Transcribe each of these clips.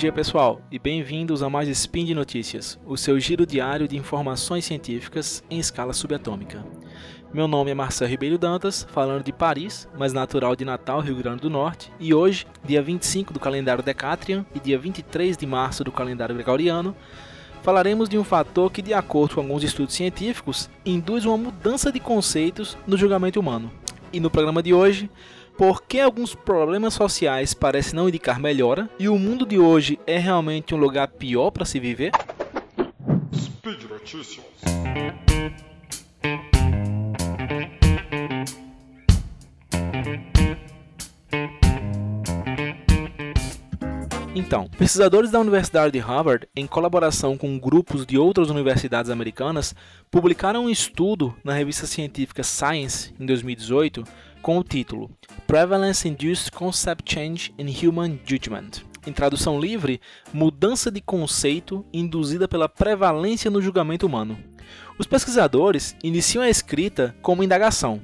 dia pessoal e bem-vindos a mais Spin de Notícias, o seu giro diário de informações científicas em escala subatômica. Meu nome é Marcelo Ribeiro Dantas, falando de Paris, mas natural de Natal, Rio Grande do Norte, e hoje, dia 25 do calendário Decatrian e dia 23 de março do calendário Gregoriano, falaremos de um fator que, de acordo com alguns estudos científicos, induz uma mudança de conceitos no julgamento humano. E no programa de hoje, por que alguns problemas sociais parecem não indicar melhora e o mundo de hoje é realmente um lugar pior para se viver? Speed Notícias. Então, pesquisadores da Universidade de Harvard, em colaboração com grupos de outras universidades americanas, publicaram um estudo na revista científica Science em 2018 com o título Prevalence Induced Concept Change in Human Judgment. Em tradução livre, mudança de conceito induzida pela prevalência no julgamento humano. Os pesquisadores iniciam a escrita com uma indagação.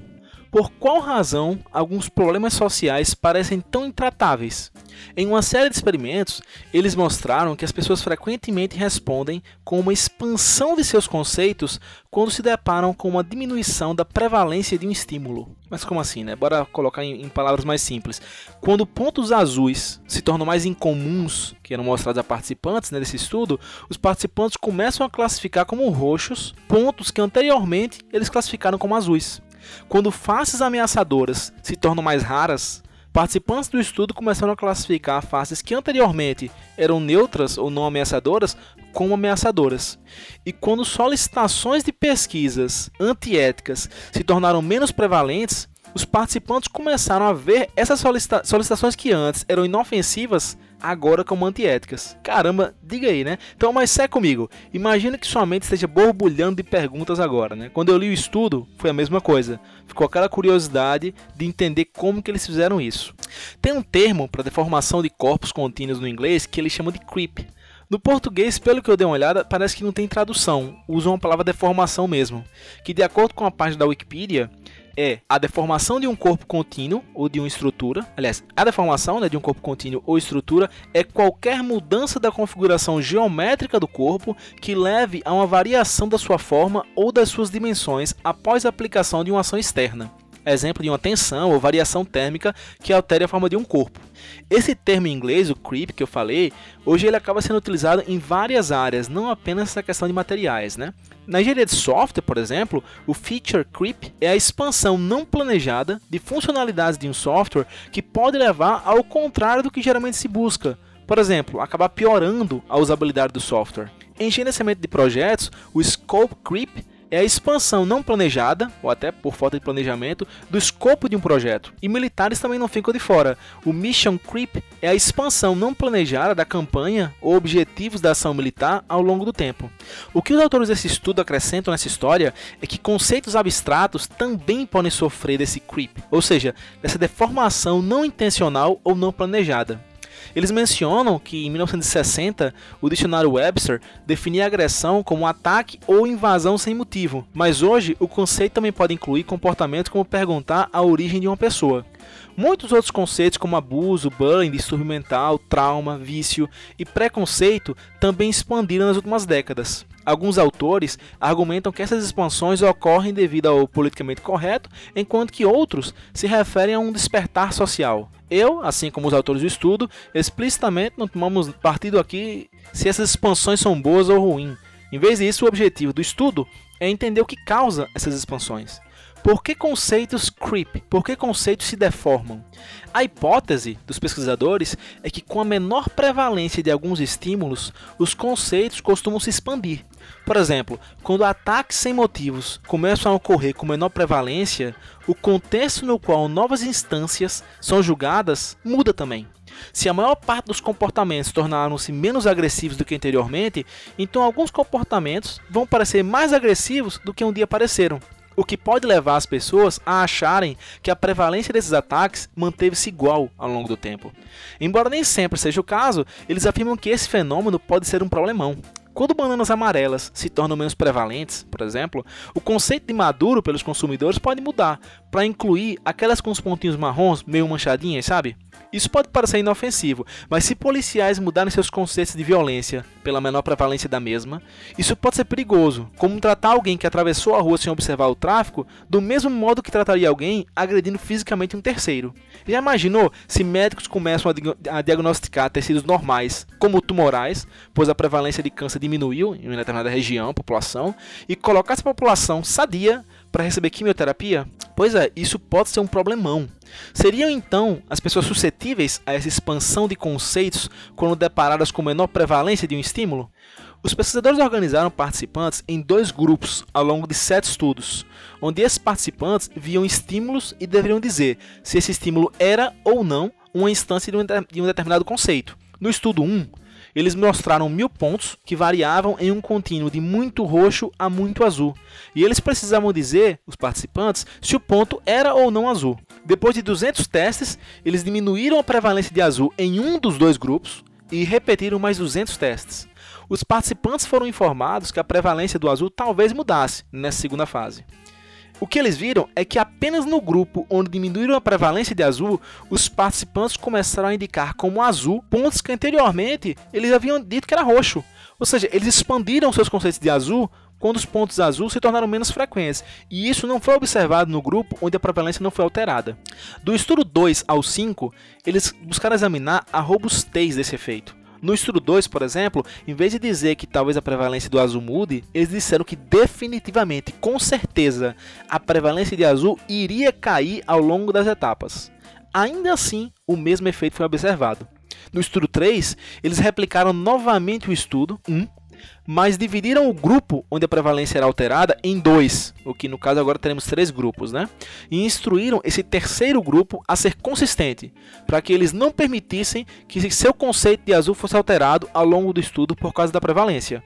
Por qual razão alguns problemas sociais parecem tão intratáveis? Em uma série de experimentos, eles mostraram que as pessoas frequentemente respondem com uma expansão de seus conceitos quando se deparam com uma diminuição da prevalência de um estímulo. Mas como assim, né? Bora colocar em, em palavras mais simples. Quando pontos azuis se tornam mais incomuns, que eram mostrados a participantes né, desse estudo, os participantes começam a classificar como roxos pontos que anteriormente eles classificaram como azuis. Quando faces ameaçadoras se tornam mais raras, participantes do estudo começaram a classificar faces que anteriormente eram neutras ou não ameaçadoras como ameaçadoras. E quando solicitações de pesquisas antiéticas se tornaram menos prevalentes, os participantes começaram a ver essas solicita solicitações que antes eram inofensivas agora como antiéticas. Caramba, diga aí, né? Então, mas segue comigo. Imagina que sua mente esteja borbulhando de perguntas agora, né? Quando eu li o estudo, foi a mesma coisa. Ficou aquela curiosidade de entender como que eles fizeram isso. Tem um termo para deformação de corpos contínuos no inglês que eles chamam de creep. No português, pelo que eu dei uma olhada, parece que não tem tradução. Usam a palavra deformação mesmo, que de acordo com a página da Wikipedia, é a deformação de um corpo contínuo ou de uma estrutura. Aliás, a deformação né, de um corpo contínuo ou estrutura é qualquer mudança da configuração geométrica do corpo que leve a uma variação da sua forma ou das suas dimensões após a aplicação de uma ação externa exemplo de uma tensão ou variação térmica que altere a forma de um corpo. Esse termo em inglês, o creep, que eu falei, hoje ele acaba sendo utilizado em várias áreas, não apenas na questão de materiais. Né? Na engenharia de software, por exemplo, o feature creep é a expansão não planejada de funcionalidades de um software que pode levar ao contrário do que geralmente se busca. Por exemplo, acabar piorando a usabilidade do software. Em gerenciamento de projetos, o scope creep é a expansão não planejada, ou até por falta de planejamento, do escopo de um projeto. E militares também não ficam de fora. O Mission Creep é a expansão não planejada da campanha ou objetivos da ação militar ao longo do tempo. O que os autores desse estudo acrescentam nessa história é que conceitos abstratos também podem sofrer desse creep, ou seja, dessa deformação não intencional ou não planejada. Eles mencionam que em 1960 o dicionário Webster definia agressão como ataque ou invasão sem motivo, mas hoje o conceito também pode incluir comportamentos como perguntar a origem de uma pessoa. Muitos outros conceitos como abuso, bullying, distúrbio mental, trauma, vício e preconceito também expandiram nas últimas décadas. Alguns autores argumentam que essas expansões ocorrem devido ao politicamente correto, enquanto que outros se referem a um despertar social. Eu, assim como os autores do estudo, explicitamente não tomamos partido aqui se essas expansões são boas ou ruins. Em vez disso, o objetivo do estudo é entender o que causa essas expansões. Por que conceitos creep? Por que conceitos se deformam? A hipótese dos pesquisadores é que, com a menor prevalência de alguns estímulos, os conceitos costumam se expandir. Por exemplo, quando ataques sem motivos começam a ocorrer com menor prevalência, o contexto no qual novas instâncias são julgadas muda também. Se a maior parte dos comportamentos tornaram-se menos agressivos do que anteriormente, então alguns comportamentos vão parecer mais agressivos do que um dia pareceram o que pode levar as pessoas a acharem que a prevalência desses ataques manteve-se igual ao longo do tempo. Embora nem sempre seja o caso, eles afirmam que esse fenômeno pode ser um problemão. Quando bananas amarelas se tornam menos prevalentes, por exemplo, o conceito de maduro pelos consumidores pode mudar para incluir aquelas com os pontinhos marrons meio manchadinhas, sabe? Isso pode parecer inofensivo, mas se policiais mudarem seus conceitos de violência pela menor prevalência da mesma, isso pode ser perigoso, como tratar alguém que atravessou a rua sem observar o tráfico do mesmo modo que trataria alguém agredindo fisicamente um terceiro. Já imaginou se médicos começam a diagnosticar tecidos normais, como tumorais, pois a prevalência de câncer diminuiu em uma determinada região, população, e colocar essa população sadia para receber quimioterapia? Pois é, isso pode ser um problemão. Seriam então as pessoas suscetíveis a essa expansão de conceitos quando deparadas com menor prevalência de um estímulo? Os pesquisadores organizaram participantes em dois grupos ao longo de sete estudos, onde esses participantes viam estímulos e deveriam dizer se esse estímulo era ou não uma instância de um determinado conceito. No estudo 1, eles mostraram mil pontos que variavam em um contínuo de muito roxo a muito azul, e eles precisavam dizer, os participantes, se o ponto era ou não azul. Depois de 200 testes, eles diminuíram a prevalência de azul em um dos dois grupos e repetiram mais 200 testes. Os participantes foram informados que a prevalência do azul talvez mudasse nessa segunda fase. O que eles viram é que apenas no grupo onde diminuíram a prevalência de azul, os participantes começaram a indicar como azul pontos que anteriormente eles haviam dito que era roxo. Ou seja, eles expandiram seus conceitos de azul quando os pontos azuis se tornaram menos frequentes, e isso não foi observado no grupo onde a prevalência não foi alterada. Do estudo 2 ao 5, eles buscaram examinar a robustez desse efeito. No estudo 2, por exemplo, em vez de dizer que talvez a prevalência do azul mude, eles disseram que definitivamente, com certeza, a prevalência de azul iria cair ao longo das etapas. Ainda assim, o mesmo efeito foi observado. No estudo 3, eles replicaram novamente o estudo 1 mas dividiram o grupo onde a prevalência era alterada em dois, o que no caso agora teremos três grupos, né? E instruíram esse terceiro grupo a ser consistente, para que eles não permitissem que seu conceito de azul fosse alterado ao longo do estudo por causa da prevalência.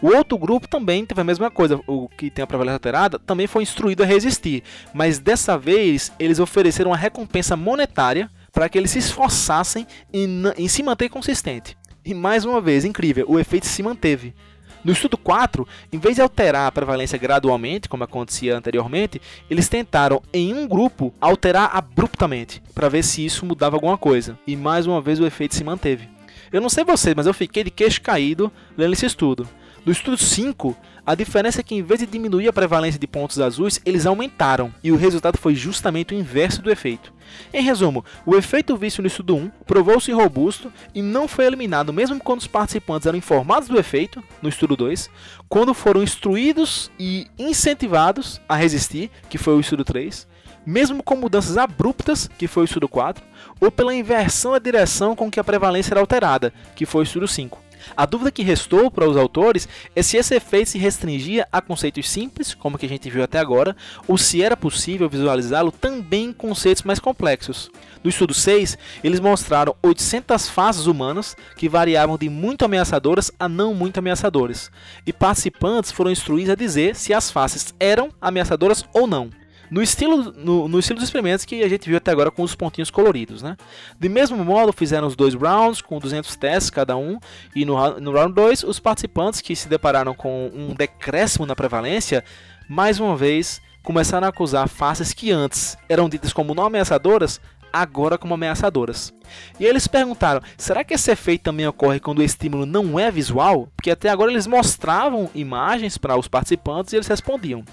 O outro grupo também teve a mesma coisa, o que tem a prevalência alterada também foi instruído a resistir, mas dessa vez eles ofereceram uma recompensa monetária para que eles se esforçassem em, em se manter consistente. E mais uma vez, incrível, o efeito se manteve. No estudo 4, em vez de alterar a prevalência gradualmente, como acontecia anteriormente, eles tentaram, em um grupo, alterar abruptamente, para ver se isso mudava alguma coisa. E mais uma vez o efeito se manteve. Eu não sei vocês, mas eu fiquei de queixo caído lendo esse estudo. No estudo 5, a diferença é que em vez de diminuir a prevalência de pontos azuis, eles aumentaram, e o resultado foi justamente o inverso do efeito. Em resumo, o efeito visto no estudo 1 provou-se robusto e não foi eliminado mesmo quando os participantes eram informados do efeito, no estudo 2, quando foram instruídos e incentivados a resistir, que foi o estudo 3, mesmo com mudanças abruptas, que foi o estudo 4, ou pela inversão da direção com que a prevalência era alterada, que foi o estudo 5. A dúvida que restou para os autores é se esse efeito se restringia a conceitos simples, como que a gente viu até agora, ou se era possível visualizá-lo também em conceitos mais complexos. No estudo 6, eles mostraram 800 faces humanas que variavam de muito ameaçadoras a não muito ameaçadoras, e participantes foram instruídos a dizer se as faces eram ameaçadoras ou não no estilo, no, no, estilo dos experimentos que a gente viu até agora com os pontinhos coloridos. Né? De mesmo modo, fizeram os dois rounds com 200 testes cada um, e no, no round 2, os participantes que se depararam com um decréscimo na prevalência, mais uma vez começaram a acusar faces que antes eram ditas como não ameaçadoras, agora como ameaçadoras. E eles perguntaram: será que esse efeito também ocorre quando o estímulo não é visual? Porque até agora eles mostravam imagens para os participantes e eles respondiam.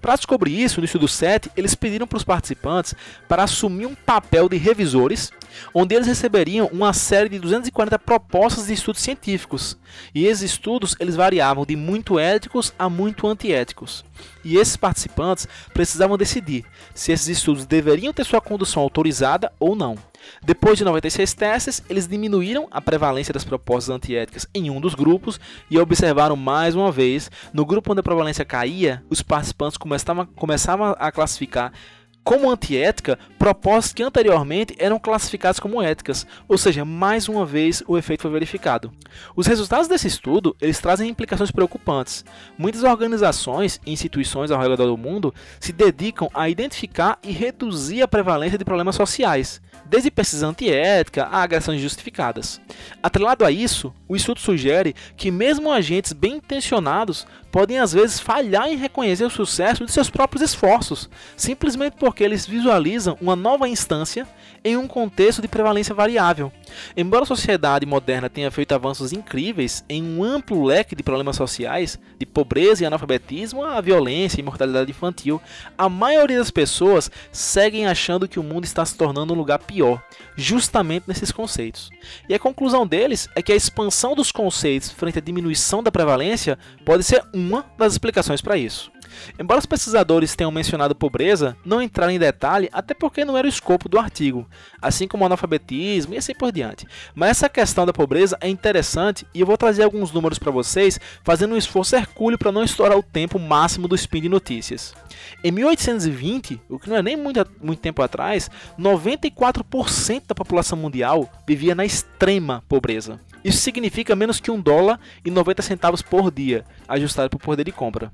Para descobrir isso, no estudo 7, eles pediram para os participantes para assumir um papel de revisores, onde eles receberiam uma série de 240 propostas de estudos científicos. E esses estudos eles variavam de muito éticos a muito antiéticos. E esses participantes precisavam decidir se esses estudos deveriam ter sua condução autorizada ou não. Depois de 96 testes, eles diminuíram a prevalência das propostas antiéticas em um dos grupos e observaram mais uma vez, no grupo onde a prevalência caía, os participantes começavam, a classificar como antiética propostas que anteriormente eram classificadas como éticas, ou seja, mais uma vez o efeito foi verificado. Os resultados desse estudo eles trazem implicações preocupantes. Muitas organizações e instituições ao redor do mundo se dedicam a identificar e reduzir a prevalência de problemas sociais desde pesquisa antiética a agressões justificadas. Atrelado a isso, o estudo sugere que mesmo agentes bem intencionados podem às vezes falhar em reconhecer o sucesso de seus próprios esforços, simplesmente porque eles visualizam uma nova instância em um contexto de prevalência variável. Embora a sociedade moderna tenha feito avanços incríveis em um amplo leque de problemas sociais, de pobreza e analfabetismo a violência e mortalidade infantil, a maioria das pessoas seguem achando que o mundo está se tornando um lugar pior, justamente nesses conceitos. E a conclusão deles é que a expansão dos conceitos frente à diminuição da prevalência pode ser uma das explicações para isso. Embora os pesquisadores tenham mencionado pobreza, não entraram em detalhe, até porque não era o escopo do artigo, assim como analfabetismo e assim por diante. Mas essa questão da pobreza é interessante e eu vou trazer alguns números para vocês, fazendo um esforço hercúleo para não estourar o tempo máximo do Spin de Notícias. Em 1820, o que não é nem muito, muito tempo atrás, 94% da população mundial vivia na extrema pobreza. Isso significa menos que 1 dólar e 90 centavos por dia, ajustado por poder de compra.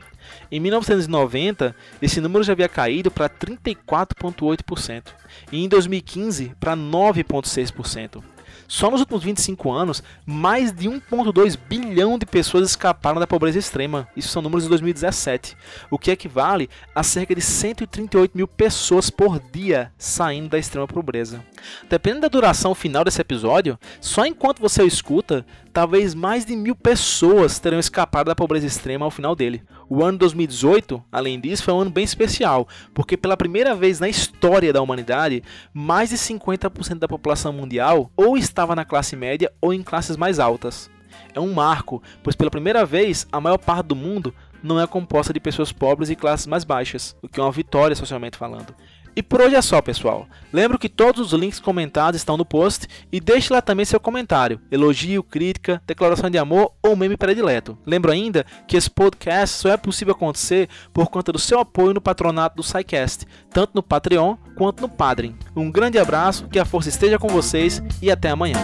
Em 1990, esse número já havia caído para 34,8% e em 2015 para 9,6%. Só nos últimos 25 anos, mais de 1,2 bilhão de pessoas escaparam da pobreza extrema. Isso são números de 2017, o que equivale a cerca de 138 mil pessoas por dia saindo da extrema pobreza. Dependendo da duração final desse episódio, só enquanto você o escuta, talvez mais de mil pessoas terão escapado da pobreza extrema ao final dele. O ano 2018, além disso, foi um ano bem especial, porque pela primeira vez na história da humanidade, mais de 50% da população mundial ou estava na classe média ou em classes mais altas. É um marco, pois pela primeira vez a maior parte do mundo não é composta de pessoas pobres e classes mais baixas, o que é uma vitória socialmente falando. E por hoje é só, pessoal. Lembro que todos os links comentados estão no post e deixe lá também seu comentário, elogio, crítica, declaração de amor ou meme predileto. Lembro ainda que esse podcast só é possível acontecer por conta do seu apoio no patronato do SciCast, tanto no Patreon quanto no Padrim. Um grande abraço, que a força esteja com vocês e até amanhã.